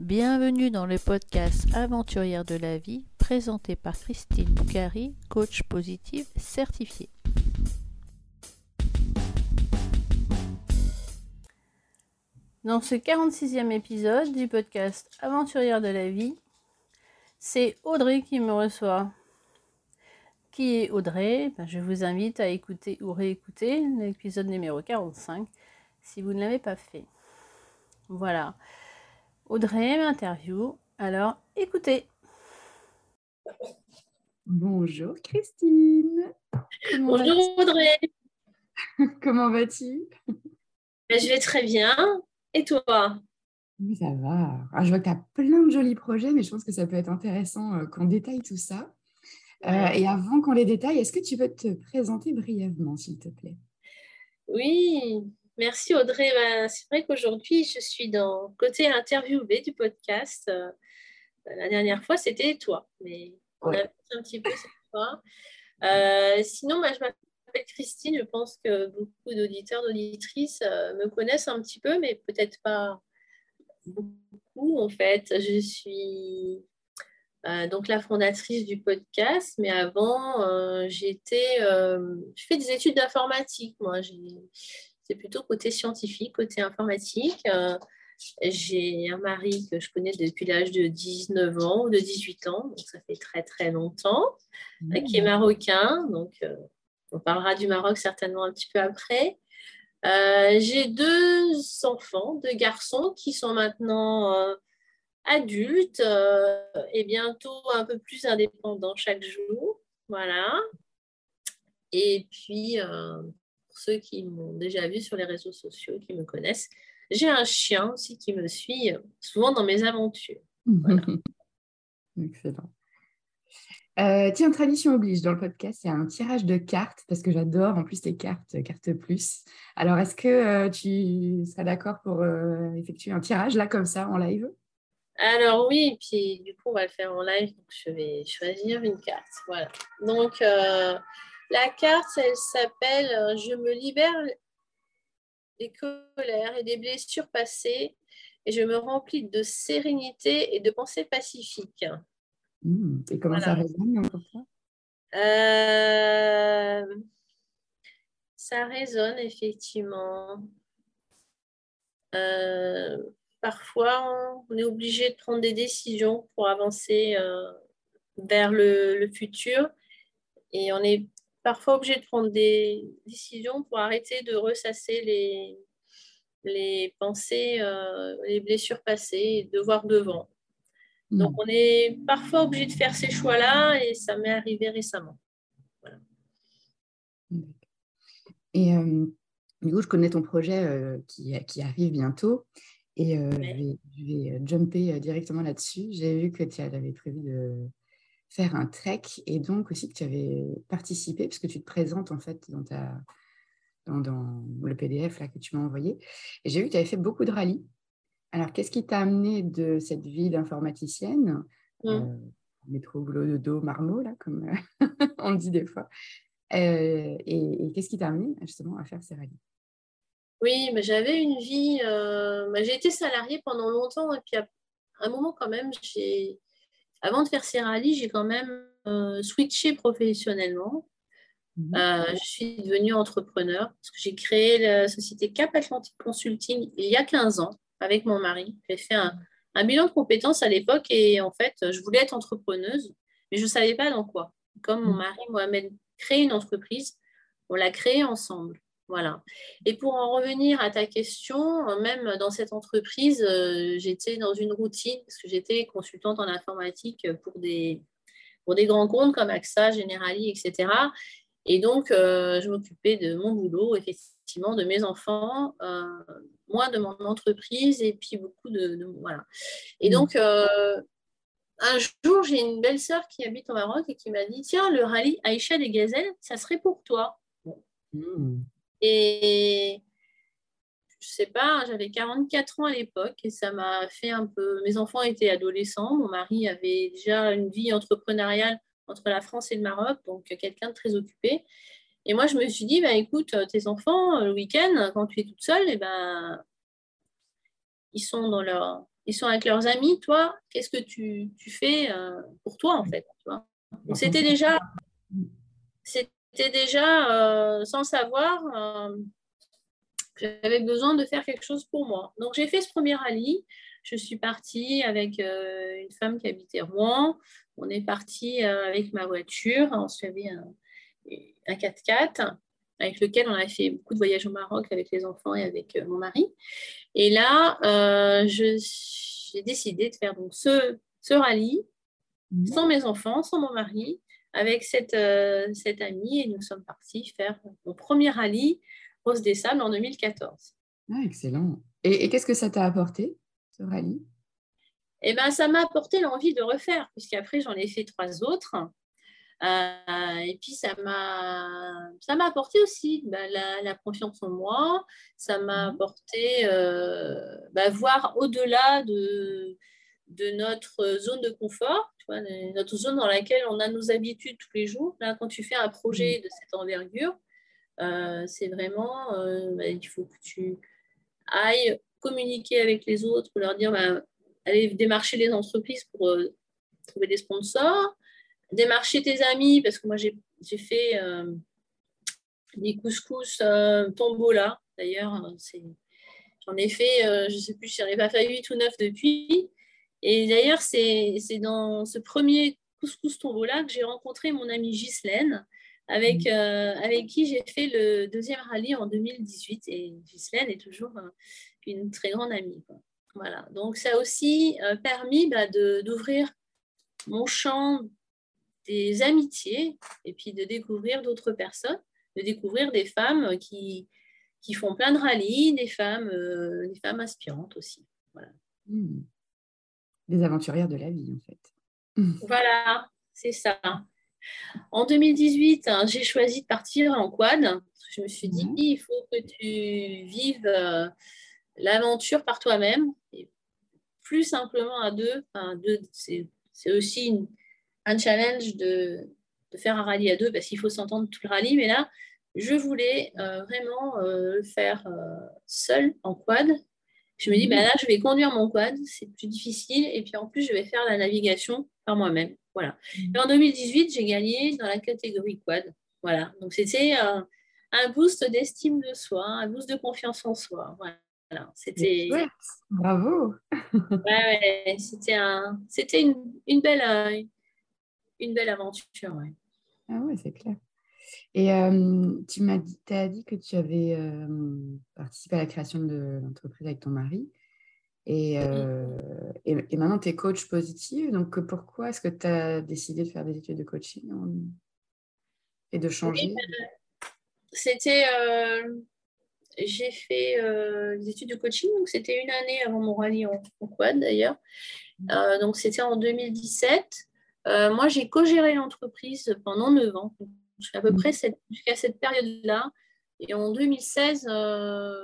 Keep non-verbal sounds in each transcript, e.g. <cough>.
Bienvenue dans le podcast Aventurière de la vie présenté par Christine Boucari, coach positive certifiée. Dans ce 46e épisode du podcast Aventurière de la vie, c'est Audrey qui me reçoit. Qui est Audrey? Ben, Je vous invite à écouter ou réécouter l'épisode numéro 45 si vous ne l'avez pas fait. Voilà. Audrey m'interview. Alors, écoutez. Bonjour Christine. Bonjour Audrey. <laughs> Comment vas-tu? Ben, Je vais très bien. Et toi? Oui, ça va. Ah, je vois que tu as plein de jolis projets, mais je pense que ça peut être intéressant euh, qu'on détaille tout ça. Euh, et avant qu'on les détaille, est-ce que tu peux te présenter brièvement, s'il te plaît? Oui, Merci Audrey. Ben, c'est vrai qu'aujourd'hui, je suis dans côté interviewé du podcast. Euh, la dernière fois, c'était toi, mais on a un petit peu cette fois. Euh, sinon, je m'appelle Christine. Je pense que beaucoup d'auditeurs, d'auditrices euh, me connaissent un petit peu, mais peut-être pas beaucoup en fait. Je suis donc la fondatrice du podcast, mais avant, j'étais, je fais des études d'informatique. Moi, j'ai c'est plutôt côté scientifique, côté informatique. Euh, j'ai un mari que je connais depuis l'âge de 19 ans ou de 18 ans, donc ça fait très très longtemps, mmh. qui est marocain. Donc euh, on parlera du Maroc certainement un petit peu après. Euh, j'ai deux enfants, deux garçons qui sont maintenant adultes et bientôt un peu plus indépendants chaque jour. Voilà. Et puis, ceux qui m'ont déjà vu sur les réseaux sociaux, qui me connaissent. J'ai un chien aussi qui me suit souvent dans mes aventures. <laughs> Excellent. Euh, tiens, tradition oblige dans le podcast, il y a un tirage de cartes parce que j'adore en plus tes cartes, cartes plus. Alors, est-ce que euh, tu seras d'accord pour euh, effectuer un tirage là comme ça en live? Alors oui, puis du coup on va le faire en live. Donc je vais choisir une carte. Voilà. Donc la carte, elle s'appelle euh, Je me libère des colères et des blessures passées et je me remplis de sérénité et de pensées pacifiques. Mmh, et comment ça résonne pour toi euh, Ça résonne effectivement. Euh, parfois, on est obligé de prendre des décisions pour avancer vers le, le, futur et on est parfois obligé de prendre des décisions pour arrêter de ressasser les, les pensées, euh, les blessures passées et de voir devant. Donc, hmm. on est parfois obligé de faire ces choix-là et ça m'est arrivé récemment. Et euh, du coup, je connais ton projet euh, qui, qui, arrive bientôt et je, vais, je, vais, jumper directement là-dessus. J'ai vu que tu avais prévu de, faire un trek et donc aussi que tu avais participé, puisque tu te présentes en fait dans, ta, dans, le PDF là, que tu m'as envoyé. Et j'ai vu que tu avais fait beaucoup de rallyes. Alors, qu'est-ce qui t'a amené de cette vie d'informaticienne mmh. euh, Métro, boulot, de dos, marmot, là, comme <laughs> on le dit des fois. Euh, et, qu'est-ce qui t'a amené justement à faire ces rallyes? Oui, mais j'avais une vie. Euh, j'ai été salariée pendant longtemps et puis à un moment quand même, j'ai avant de faire ces rallyes, j'ai quand même euh, switché professionnellement. Mhm. Euh, je suis devenue entrepreneur parce que j'ai créé la société Cap Atlantic Consulting il y a 15 ans avec mon mari. J'ai fait un, bilan de compétences à l'époque et en fait, je voulais être entrepreneuse, mais je ne savais pas dans quoi. Comme mon mhm. mari Mohamed créé une entreprise, on l'a créée ensemble. Voilà. Et pour en revenir à ta question, même dans cette entreprise, euh, j'étais dans une routine parce que j'étais consultante en informatique pour des, pour des grands comptes comme AXA, Generali, etc. Et donc, euh, je m'occupais de mon boulot, effectivement, de mes enfants, euh, moi de mon entreprise et puis beaucoup de. voilà. Et mmh. donc, un jour, j'ai une belle sœur qui habite au Maroc et qui m'a dit Tiens, le rallye Aïcha des Gazelles, ça serait pour toi. Mmh. Et je sais pas, j'avais 44 ans à l'époque et ça m'a fait un peu. Mes enfants étaient adolescents, mon mari avait déjà une vie entrepreneuriale entre la France et le Maroc, donc quelqu'un de très occupé. Et moi, je me suis dit, bah, écoute, tes enfants, le week-end, quand tu es toute seule, et eh ben, ils sont dans leur. ils sont avec leurs amis. Toi, qu'est-ce que tu, fais euh, pour toi, en fait C'était déjà, c'était déjà sans savoir que j'avais besoin de faire quelque chose pour moi. Donc, j'ai fait ce premier rallye. Je suis partie avec une femme qui habitait Rouen. On est parti avec ma voiture. On se fait un, un 4x4 avec lequel on a fait beaucoup de voyages au Maroc avec les enfants et avec euh, mon mari. Et là, euh, j'ai décidé de faire donc ce, ce rallye mhm. sans mes enfants, sans mon mari, avec cette, euh, cette amie. Et nous sommes partis faire mon premier rallye Rose des Sables en 2014. Ah, excellent. Et, qu'est-ce que ça t'a apporté, ce rallye? Eh ben, ça m'a apporté l'envie de refaire, puisqu'après, j'en ai fait trois autres. Euh, et puis, ça m'a, ça m'a apporté aussi bah, la, confiance en moi. Ça m'a mhm. apporté euh, bah, voir au-delà de, de notre zone de confort, vois, notre zone dans laquelle on a nos habitudes tous les jours. Là, quand tu fais un projet mhm. de cette envergure, euh, c'est vraiment, bah, il faut que tu ailles communiquer avec les autres, pour leur dire, aller démarcher les entreprises pour trouver des sponsors, démarcher tes amis, parce que moi j'ai fait euh, des couscous euh, tombola, d'ailleurs, j'en ai fait, euh, je ne sais plus, j'en ai pas fait 8 ou 9 depuis. Et d'ailleurs, c'est dans ce premier couscous tombola que j'ai rencontré mon amie Ghislaine, avec, mmh. avec qui j'ai fait le deuxième rallye en 2018. Et Ghislaine est toujours une très grande amie. Voilà. Donc, ça a aussi permis bah, d'ouvrir mon champ des amitiés et puis de découvrir d'autres personnes, de découvrir des femmes qui, qui font plein de rallyes, des femmes, euh, des femmes aspirantes aussi. Voilà. Hmm. Des aventurières de la vie, en fait. <laughs> Voilà, c'est ça. En 2018, hein, j'ai choisi de partir en quad. Je me suis dit, il faut que tu vives euh, l'aventure par toi-même, plus simplement à deux. Enfin, deux c'est aussi une, un challenge de, faire un rallye à deux parce qu'il faut s'entendre tout le rallye. Mais là, je voulais euh, vraiment euh, le faire seul en quad. Je me dis, ben là, je vais conduire mon quad, c'est plus difficile. Et puis en plus, je vais faire la navigation par moi-même. Voilà. Et en 2018, j'ai gagné dans la catégorie quad. Voilà. Donc c'était un, boost d'estime de soi, un boost de confiance en soi. Voilà. C'était. Bravo. <laughs> ouais, c'était un... une, une belle une belle aventure. Ouais. Ah ouais, c'est clair. Et euh, tu m'as dit, as dit que tu avais euh, participé à la création de l'entreprise avec ton mari. Et, euh, et, maintenant, tu es coach positive. Donc, pourquoi est-ce que tu as décidé de faire des études de coaching et de changer? C'était. J'ai fait des études de coaching. Donc, c'était une année avant mon rallye en, en quad d'ailleurs. Mmh. donc, c'était en 2017. Euh, moi, j'ai co-géré l'entreprise pendant 9 ans, à peu près jusqu'à cette période-là. Et en 2016, euh,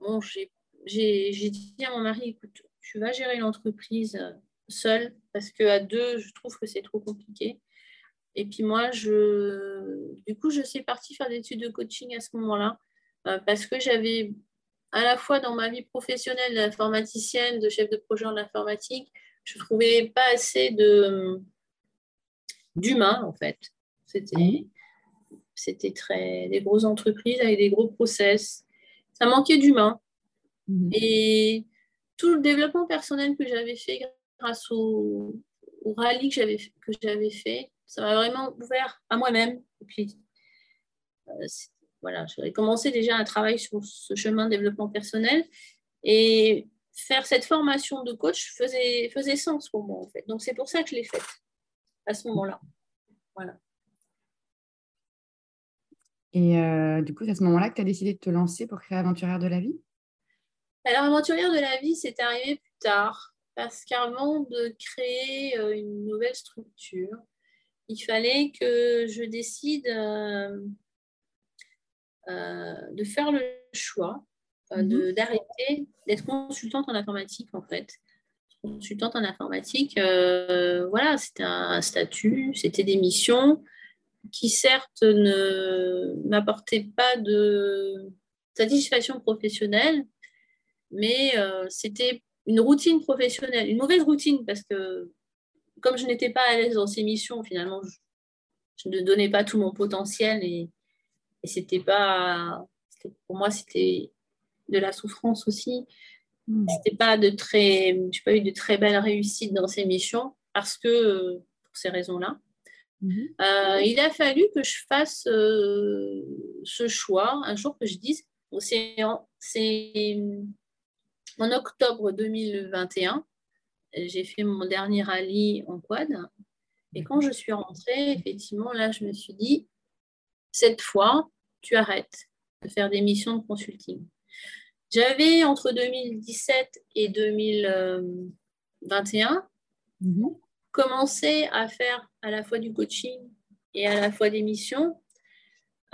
bon, j'ai dit à mon mari, écoute, tu vas gérer l'entreprise euh, seule, parce qu'à deux, je trouve que c'est trop compliqué. Et puis moi, je, du coup, je suis partie faire des études de coaching à ce moment-là, parce que j'avais à la fois dans ma vie professionnelle d'informaticienne, de chef de projet en informatique, je ne trouvais pas assez de, d'humain, en fait. C'était, c'était très des grosses entreprises avec des gros process. Ça manquait d'humain. Mhm. Et tout le développement personnel que j'avais fait grâce au, rallye que j'avais, que j'avais fait, ça m'a vraiment ouvert à moi-même. Et puis, euh, voilà, j'avais commencé déjà un travail sur ce chemin de développement personnel. Et faire cette formation de coach faisait, faisait sens pour moi, en fait. Donc, c'est pour ça que je l'ai faite à ce moment-là. Voilà. Et euh, du coup, c'est à ce moment-là que tu as décidé de te lancer pour créer Aventurière de la vie? Alors, Aventurière de la vie, c'est arrivé plus tard. Parce qu'avant de créer euh, une nouvelle structure, il fallait que je décide euh, de faire le choix mhm. d'arrêter d'être consultante en informatique, en fait consultante en informatique, euh, voilà, c'était un statut, c'était des missions qui certes ne m'apportaient pas de satisfaction professionnelle, mais euh, c'était une routine professionnelle, une mauvaise routine, parce que comme je n'étais pas à l'aise dans ces missions, finalement, je, ne donnais pas tout mon potentiel et, et c'était pas, pour moi, c'était de la souffrance aussi. Hmm. C'était pas de très, j'ai pas eu de très belles réussites dans ces missions parce que pour ces raisons-là. Mhm. Euh, il a fallu que je fasse euh, ce choix, un jour que je dise, c'est en octobre 2021, j'ai fait mon dernier rallye en quad. Et quand je suis rentrée, effectivement, là, je me suis dit, cette fois, tu arrêtes de faire des missions de consulting. J'avais entre 2017 et 2021 mhm. Commencé à faire à la fois du coaching et à la fois des missions,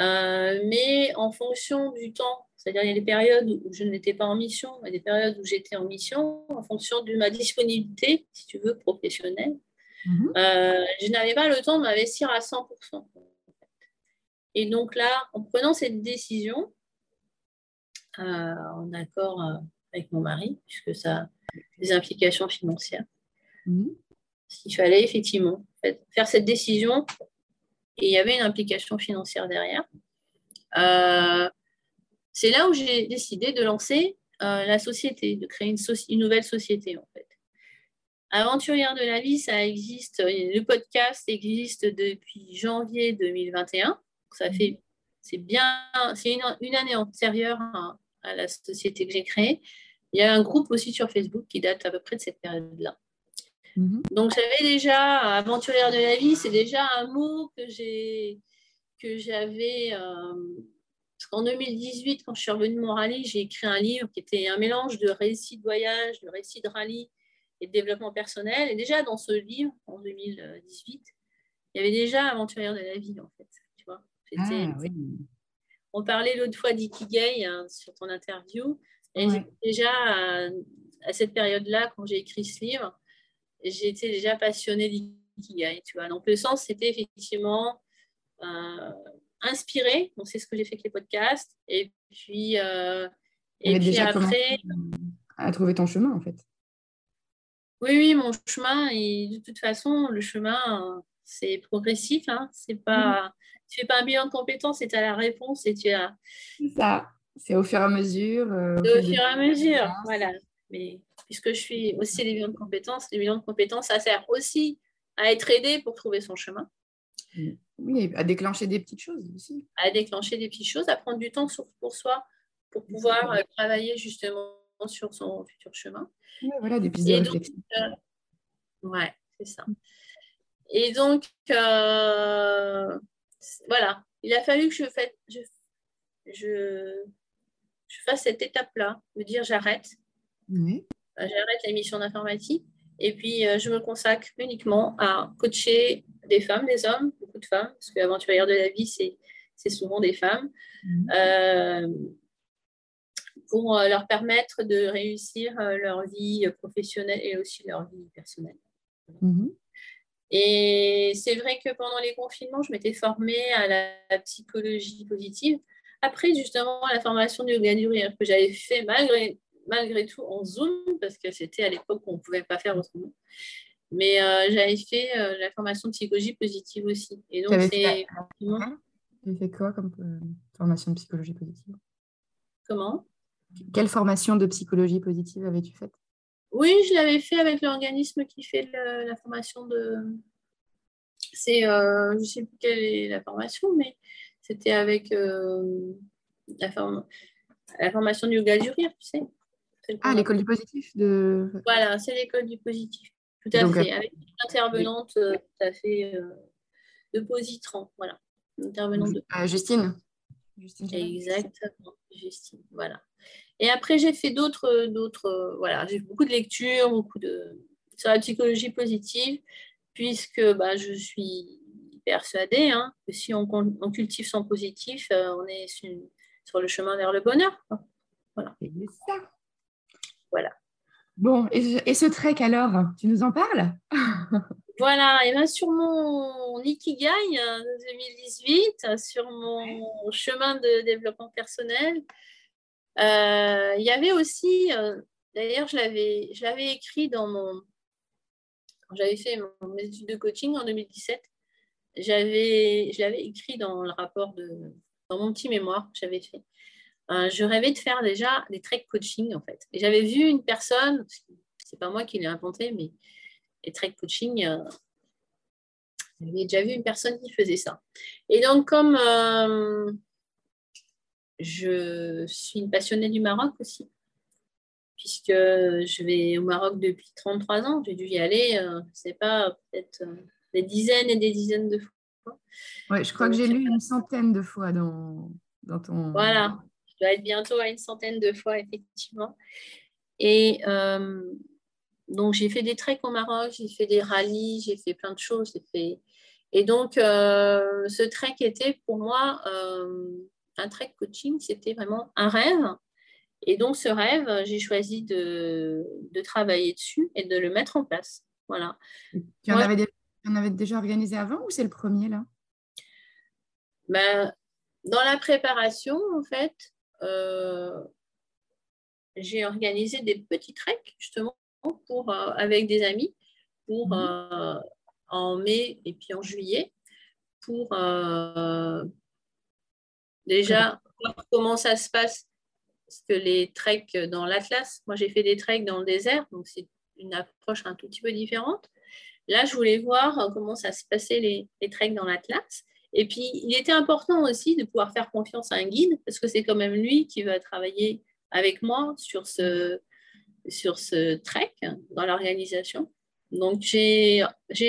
euh, mais en fonction du temps c'est-à-dire, il y a des périodes où je n'étais pas en mission et des périodes où j'étais en mission en fonction de ma disponibilité, si tu veux, professionnelle. Mhm. Euh, je n'avais pas le temps de m'investir à 100%. Et donc là, en prenant cette décision, euh, en accord avec mon mari, puisque ça a des implications financières, mhm. Il fallait effectivement faire cette décision et il y avait une implication financière derrière. C'est là où j'ai décidé de lancer euh, la société, de créer une, nouvelle société en fait. Aventurière de la vie, ça existe, le podcast existe depuis janvier 2021. Ça fait, c'est bien, c'est une, année antérieure à, la société que j'ai créée. Il y a un groupe aussi sur Facebook qui date à peu près de cette période-là. Mhm. Donc j'avais déjà aventurière de la vie, c'est déjà un mot que j'ai que j'avais euh, parce qu'en 2018, quand je suis revenue de mon rallye, j'ai écrit un livre qui était un mélange de récits de voyage, de récits de rallye et de développement personnel. Et déjà, dans ce livre, en 2018, il y avait déjà Aventurière de la vie, en fait. Tu vois ah, On parlait l'autre fois d'Ikigai hein, sur ton interview. Et déjà, à, cette période-là, quand j'ai écrit ce livre, j'étais déjà passionnée d'Ikigai. Tu vois Donc, le sens, c'était effectivement... Euh, inspiré. Donc, c'est ce que j'ai fait avec les podcasts. Et puis, euh, et puis après. À trouver ton chemin, en fait. Oui, oui, mon chemin, et de toute façon, le chemin, c'est progressif. Hein. C'est pas, mm. Tu fais pas un bilan de compétences et tu as la réponse et tu as. C'est ça, c'est au fur et à mesure. Euh, au, fur et à mesure, voilà. Mais puisque je suis aussi les bilans de compétences, les bilans de compétences, ça sert aussi à être aidé pour trouver son chemin. Oui, à déclencher des petites choses aussi. À déclencher des petites choses, à prendre du temps pour soi, pour pouvoir euh, travailler justement sur son futur chemin. voilà, des pistes de réflexion. Euh, ouais, c'est ça. Et donc, euh, voilà, il a fallu que je, fasse, je, je, je fasse cette étape-là, de dire j'arrête. Oui. J'arrête la mission d'informatique et puis je me consacre uniquement à coacher des femmes, des hommes, beaucoup de femmes, parce que l'aventurière de la vie, c'est souvent des femmes, mhm. euh, pour euh, leur permettre de réussir euh, leur vie professionnelle et aussi leur vie personnelle. Mhm. Et c'est vrai que pendant les confinements, je m'étais formée à la, psychologie positive. Après, justement, la formation de yoga du rire que j'avais fait malgré, malgré tout en Zoom, parce que c'était à l'époque où on ne pouvait pas faire autrement. Mais euh, j'avais fait euh, la formation de psychologie positive aussi. Et donc, c'est. Tu fait quoi comme euh, formation de psychologie positive? Comment? Quelle formation de psychologie positive avais-tu faite? Oui, je l'avais fait avec l'organisme qui fait la formation de. C'est, je ne sais plus quelle est la formation, mais c'était avec la, la, formation du yoga du rire, tu sais. Ah, l'école du positif de... Voilà, c'est l'école du positif. Tout à fait, avec une intervenante euh, tout à fait euh, de Positran, voilà. intervenante de... Euh, Justine. Justine Exactement, Justine, voilà. Et après, j'ai fait d'autres, d'autres, voilà, j'ai beaucoup de lectures, beaucoup de sur la psychologie positive, puisque bah, je suis persuadée hein, que si on, on, cultive son positif, on est sur, le chemin vers le bonheur. Voilà. C'est ça. Voilà. Bon, et, ce trek alors, tu nous en parles? <laughs> Voilà, et bien sur mon Ikigai 2018, sur mon chemin de développement personnel, euh, il y avait aussi, euh, d'ailleurs, je l'avais, je l'avais écrit dans mon. Quand j'avais fait mon étude de coaching en 2017, j'avais, je l'avais écrit dans le rapport de. dans mon petit mémoire que j'avais fait. Euh, je rêvais de faire déjà des trek coaching, en fait. Et j'avais vu une personne, c'est pas moi qui l'ai inventé, mais les trek coaching, euh, j'avais déjà vu une personne qui faisait ça. Et donc, comme euh, je suis une passionnée du Maroc aussi, puisque je vais au Maroc depuis 33 ans, j'ai dû y aller, euh, c'est pas, peut-être des dizaines et des dizaines de fois. Ouais, je crois que j'ai lu une centaine de fois dans, dans ton. Voilà, je dois être bientôt à une centaine de fois, effectivement. Et donc, j'ai fait des treks au Maroc, j'ai fait des rallyes, j'ai fait plein de choses. Fait... Et donc, euh, ce trek était pour moi euh, un trek coaching, c'était vraiment un rêve. Et donc, ce rêve, j'ai choisi de, de, travailler dessus et de le mettre en place. Voilà. Tu en, avais, déjà, organisé avant ou c'est le premier là? Ben, Dans la préparation, en fait, euh, j'ai organisé des petits treks, justement, pour, euh, avec des amis pour, mhm. euh, en mai et puis en juillet pour euh, déjà voir comment ça se passe. Parce que les treks dans l'Atlas, moi j'ai fait des treks dans le désert, donc c'est une approche un tout petit peu différente. Là, je voulais voir comment ça se passait les, les treks dans l'Atlas. Et puis, il était important aussi de pouvoir faire confiance à un guide, parce que c'est quand même lui qui va travailler avec moi sur ce, sur ce trek dans l'organisation. Donc, j'ai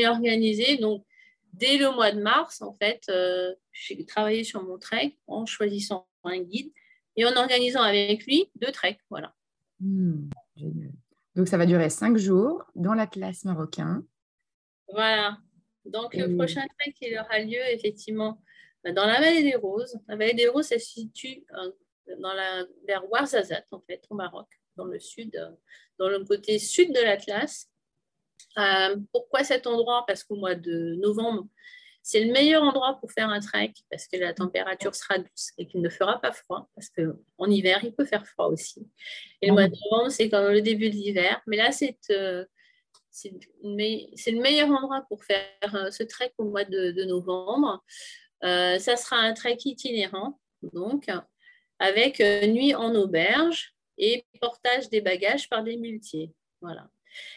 organisé, donc, dès le mois de mars, en fait, euh, j'ai travaillé sur mon trek en choisissant un guide et en organisant avec lui deux treks. Voilà. Hmm, donc, ça va durer cinq jours dans la classe marocain. Voilà. Donc, le prochain trek, il aura lieu effectivement dans la vallée des Roses. La vallée des Roses, se situe euh, dans la, vers Ouarzazate, en fait, au Maroc dans le sud, euh, dans le côté sud de l'Atlas. Euh, pourquoi cet endroit? Parce qu'au mois de novembre, c'est le meilleur endroit pour faire un trek parce que la température sera douce et qu'il ne fera pas froid parce qu'en hiver, il peut faire froid aussi. Et le mois de novembre, c'est comme le début de l'hiver. Mais là, c'est euh, c'est le meilleur endroit pour faire ce trek au mois de, novembre. ça sera un trek itinérant, donc avec nuit en auberge et portage des bagages par des muletiers. Voilà.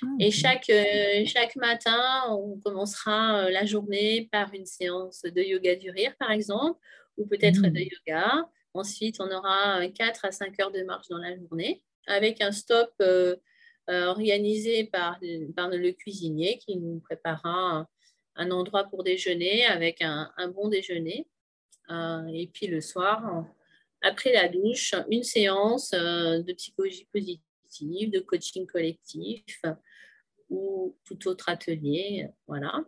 Ah, et chaque, euh, chaque matin, on commencera euh, la journée par une séance de yoga du rire, par exemple, ou peut-être de mmh. yoga. Ensuite, on aura 4 à 5 heures de marche dans la journée, avec un stop euh, organisé par, par, le cuisinier qui nous préparera un, endroit pour déjeuner avec un, un bon déjeuner. et puis le soir, après la douche, une séance euh, de psychologie positive, de coaching collectif ou tout autre atelier. Voilà.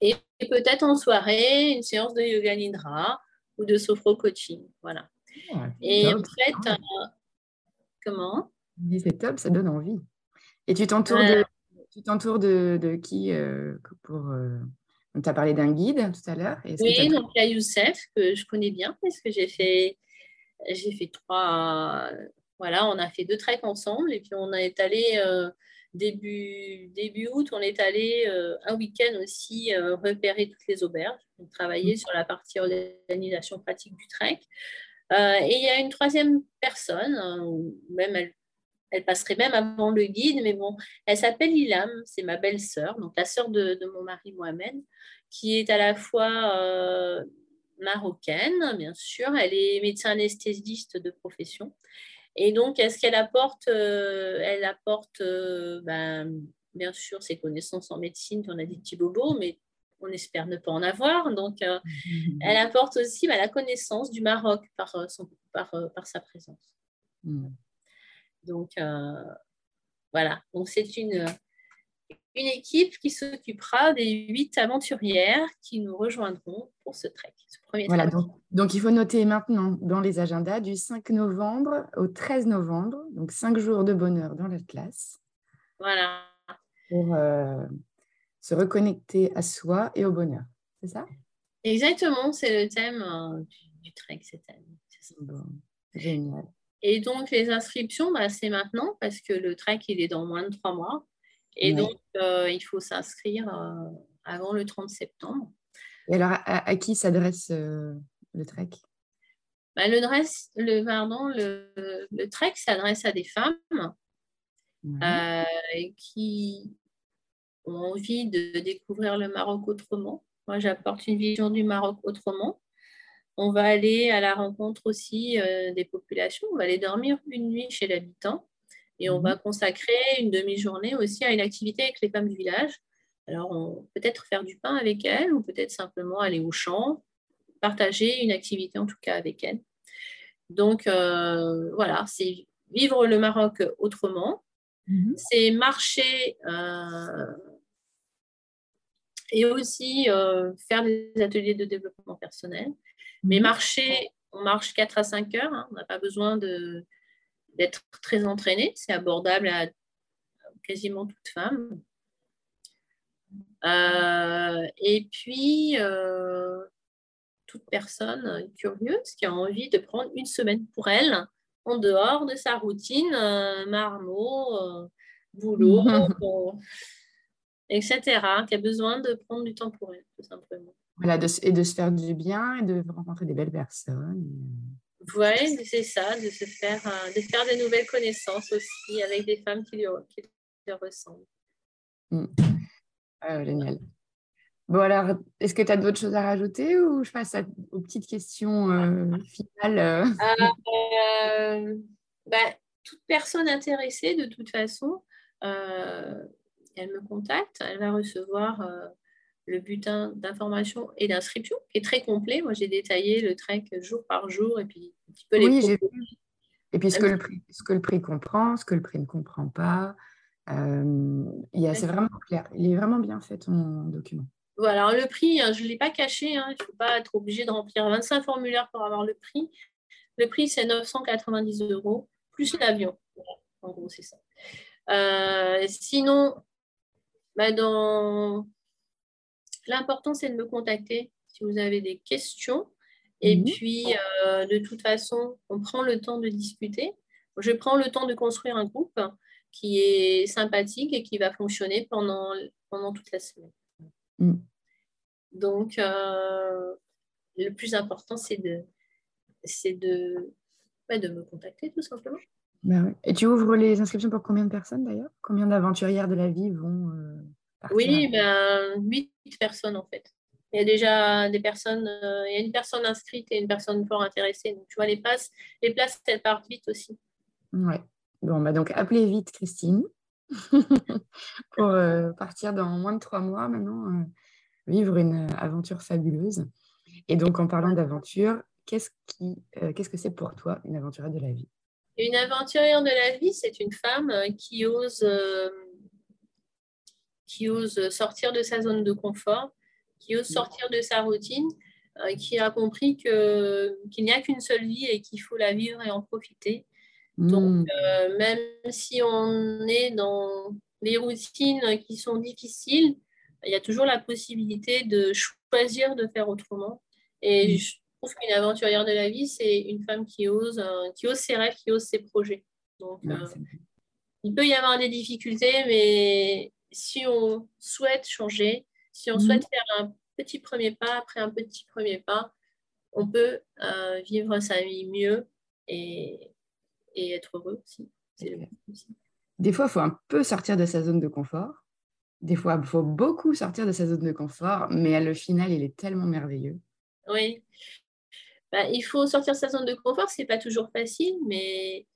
Et peut-être en soirée, une séance de yoga nidra ou de sophro-coaching. Voilà. Ah, et en fait, euh, comment? C'est top, ça donne envie. Et tu t'entoures de, tu t'entoures de, de, qui euh, pour, tu as parlé d'un guide tout à l'heure. Oui, donc il y a Youssef, que je connais bien, parce que j'ai fait, j'ai fait trois. Voilà, on a fait deux treks ensemble, et puis on est allé euh, début, début août, on est allé euh, un week-end aussi euh, repérer toutes les auberges, travailler mmh. sur la partie organisation pratique du trek. et il y a une troisième personne, même elle elle passerait même avant le guide, mais bon, elle s'appelle Ilam, c'est ma belle-sœur, donc la sœur de, mon mari Mohamed, qui est à la fois euh, marocaine, bien sûr, elle est médecin anesthésiste de profession. Et donc, est-ce qu'elle apporte euh, Elle apporte, euh, ben, bien sûr, ses connaissances en médecine, on a des petits bobos, mais on espère ne pas en avoir. Donc, <laughs> elle apporte aussi ben, la connaissance du Maroc par, son, par, par sa présence. Mm. Donc, euh, voilà. Donc, c'est une, une équipe qui s'occupera des huit aventurières qui nous rejoindront pour ce trek. voilà, donc, il faut noter maintenant dans les agendas du 5 novembre au 13 novembre, donc cinq jours de bonheur dans l'Atlas. Voilà. Pour euh, se reconnecter à soi et au bonheur. C'est ça? Exactement, c'est le thème euh, du, trek cette année. génial. Et donc, les inscriptions, bah, c'est maintenant parce que le trek, il est dans moins de trois mois. Et donc, euh, il faut s'inscrire euh, avant le 30 septembre. Et alors, à, qui s'adresse euh, le trek bah, le, dress, le, pardon, le, le trek s'adresse à des femmes qui ont envie de découvrir le Maroc autrement. Moi, j'apporte une vision du Maroc autrement. On va aller à la rencontre aussi des populations. On va aller dormir une nuit chez l'habitant et on va mhm. consacrer une demi-journée aussi à une activité avec les femmes du village. Alors, peut-être faire du pain avec elles ou peut-être simplement aller au champ, partager une activité en tout cas avec elles. Donc, euh, voilà, c'est vivre le Maroc autrement. Mhm. C'est marcher euh, et aussi euh, faire des ateliers de développement personnel. Mais mhm. marcher, on marche 4 à 5 heures. Hein. on n'a pas besoin de, d'être très entraîné. C'est abordable à quasiment toute femme. Euh, et puis, euh, toute personne curieuse qui a envie de prendre une semaine pour elle, en dehors de sa routine, euh, marmot, boulot, etc., qui a besoin de prendre du temps pour elle, tout simplement. Voilà, et de se faire du bien et de rencontrer des belles personnes. Oui, c'est ça, de se faire, euh, de faire des nouvelles connaissances aussi avec des femmes qui lui, ressemblent. Mm. Ah, génial. Bon, alors, est-ce que tu as d'autres choses à rajouter ou je passe aux petites questions euh, finales euh? bah, Toute personne intéressée, de toute façon, elle me contacte, elle va recevoir le butin d'information et d'inscription, qui est très complet. Moi, j'ai détaillé le trek jour par jour et puis un petit peu les oui, Et puis ce que, le prix, ce que le prix comprend, ce que le prix ne comprend pas. Euh, c'est vraiment clair. Il est vraiment bien fait ton document. Voilà, alors le prix, hein, je ne l'ai pas caché. Hein, il ne faut pas être obligé de remplir 25 formulaires pour avoir le prix. Le prix, c'est 990 euros, plus l'avion. en gros, c'est ça. Euh, sinon, bah, dans L'important, c'est de me contacter si vous avez des questions. Et mhm. puis, euh, de toute façon, on prend le temps de discuter. Je prends le temps de construire un groupe qui est sympathique et qui va fonctionner pendant, pendant toute la semaine. Mhm. Donc, euh, le plus important, c'est de, c'est de, de me contacter tout simplement. Ben et tu ouvres les inscriptions pour combien de personnes d'ailleurs? Combien d'aventurières de la vie vont euh, oui, ben, 8 personnes en fait. Il y a déjà des personnes, euh, il y a une personne inscrite et une personne fort intéressée. Donc, tu vois, les places, les places, elles partent vite aussi. Ouais. Bon, bah donc, appelez vite Christine <laughs> pour euh, partir dans moins de trois mois maintenant, euh, vivre une aventure fabuleuse. Et donc, en parlant d'aventure, qu'est-ce qui, qu'est-ce que c'est pour toi une aventurière de la vie? Une aventurière de la vie, c'est une femme qui ose qui ose sortir de sa zone de confort, qui ose sortir de sa routine, euh, qui a compris qu'il n'y a qu'une seule vie et qu'il faut la vivre et en profiter. Donc, hmm. euh, même si on est dans les routines qui sont difficiles, il y a toujours la possibilité de choisir de faire autrement. Et hmm. je trouve qu'une aventurière de la vie, c'est une femme qui ose, euh, qui ose ses rêves, qui ose ses projets. Donc, il peut y avoir des difficultés, mais si on souhaite changer, si on mhm. souhaite faire un petit premier pas après un petit premier pas, on peut euh, vivre sa vie mieux et, être heureux aussi. Des fois, il faut un peu sortir de sa zone de confort. Des fois, il faut beaucoup sortir de sa zone de confort, mais le final, il est tellement merveilleux. Oui. Bah, il faut sortir de sa zone de confort, c'est pas toujours facile, mais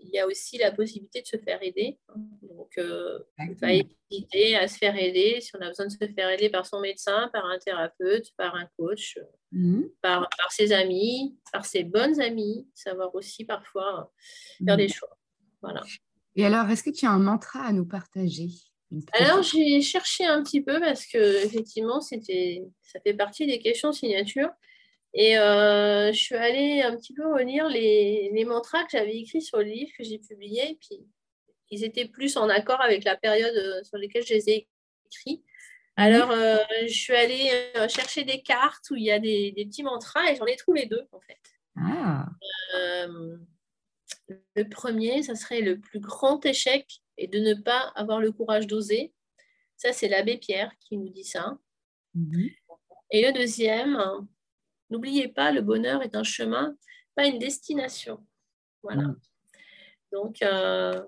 il y a aussi la possibilité de se faire aider. Donc, euh, pas hésiter à se faire aider si on a besoin de se faire aider par son médecin, par un thérapeute, par un coach, mhm. par, par, ses amis, par ses bonnes amies, savoir aussi parfois faire mhm. des choix. Voilà. Et alors, est-ce que tu as un mantra à nous partager? Alors, j'ai cherché un petit peu parce que effectivement, c'était, ça fait partie des questions signature. Et euh, je suis allée un petit peu relire les, les mantras que j'avais écrits sur le livre que j'ai publié. Puis ils étaient plus en accord avec la période euh, sur laquelle je les ai écrits. Mhm. Alors, euh, je suis allée chercher des cartes où il y a des, des petits mantras et j'en ai trouvé deux en fait. Ah. Le premier, ça serait le plus grand échec et de ne pas avoir le courage d'oser. Ça, c'est l'abbé Pierre qui nous dit ça. Mhm. Et le deuxième, n'oubliez pas, le bonheur est un chemin, pas une destination. Voilà. Mhm. Donc, euh,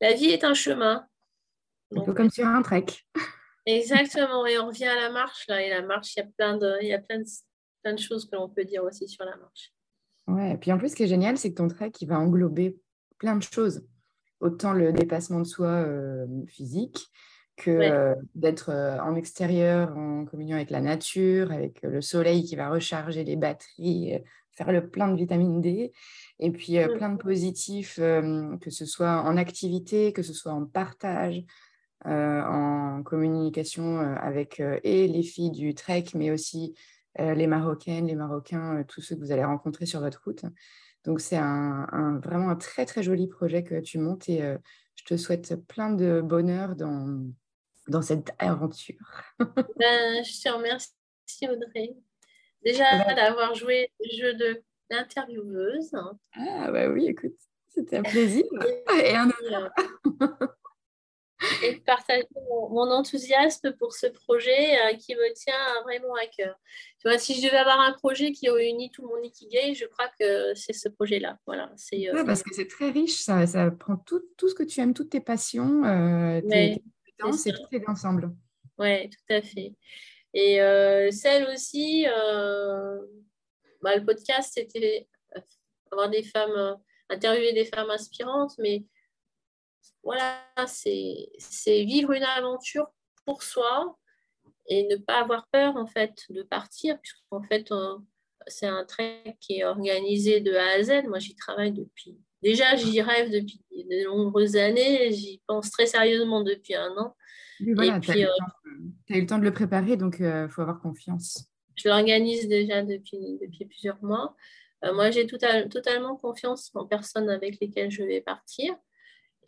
la vie est un chemin. Un peu comme sur un trek. Exactement, <laughs> et on revient à la marche là. Et la marche, il y a plein de, il y a plein de, plein de choses que l'on peut dire aussi sur la marche. Ouais, et puis en plus, ce qui est génial, c'est que ton trek, il va englober plein de choses. Autant le dépassement de soi euh, physique que euh, d'être euh, en extérieur, en communion avec la nature, avec le soleil qui va recharger les batteries, faire le plein de vitamine D. Et puis mmh. plein de positifs, que ce soit en activité, que ce soit en partage, en communication avec et les filles du trek, mais aussi euh, les Marocaines, les Marocains, euh, tous ceux que vous allez rencontrer sur votre route. Donc c'est un, vraiment un très très joli projet que tu montes et euh, je te souhaite plein de bonheur dans, dans cette aventure. <laughs> ben, je te remercie Audrey. Déjà ben d'avoir joué le jeu de l'intervieweuse. Ah bah oui, écoute, c'était un <laughs> plaisir et un honneur et de partager mon, enthousiasme pour ce projet euh, qui me tient vraiment à cœur. Tu vois, si je devais avoir un projet qui réunit tout mon ikigai, je crois que c'est ce projet-là. Voilà, c'est, euh, parce que c'est très riche, ça, ça prend tout, tout, ce que tu aimes, toutes tes passions, euh, tes, compétences, et tout est ensemble. Oui, tout à fait. Et euh, celle aussi, bah, le podcast, c'était avoir des femmes, interviewer des femmes inspirantes, mais voilà, c'est vivre une aventure pour soi et ne pas avoir peur en fait de partir, puisqu'en fait c'est un trek qui est organisé de A à Z. Moi j'y travaille depuis, déjà j'y rêve depuis de nombreuses années, j'y pense très sérieusement depuis un an. voilà, tu as, eu le temps de le préparer, donc il euh, faut avoir confiance. Je l'organise déjà depuis, depuis plusieurs mois. Euh, moi j'ai totalement confiance en personnes avec lesquelles je vais partir.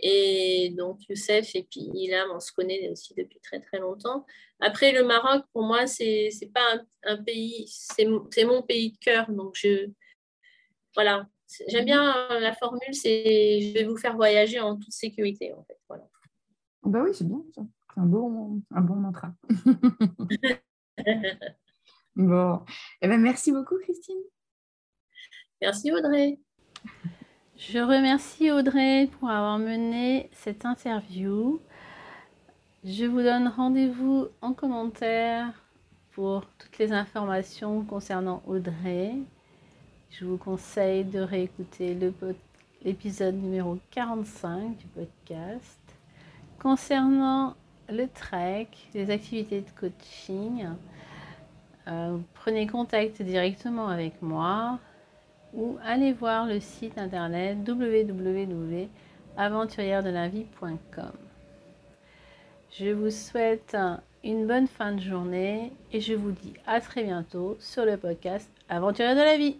Et donc, Youssef et puis Ilham, on se connaît aussi depuis très très longtemps. Après, le Maroc, pour moi, c'est pas un, pays, c'est mon pays de cœur. Donc, je, voilà, j'aime bien la formule, c'est je vais vous faire voyager en toute sécurité, en fait. Voilà. Bah oui, c'est bien ça. C'est un bon, un bon mantra. <laughs> bon, eh ben, merci beaucoup, Christine. Merci, Audrey. Je remercie Audrey pour avoir mené cette interview. Je vous donne rendez-vous en commentaire pour toutes les informations concernant Audrey. Je vous conseille de réécouter l'épisode numéro 45 du podcast. Concernant le trek, les activités de coaching, euh, prenez contact directement avec moi ou allez voir le site internet www.aventurièredelavie.com. Je vous souhaite une bonne fin de journée et je vous dis à très bientôt sur le podcast Aventurière de la vie.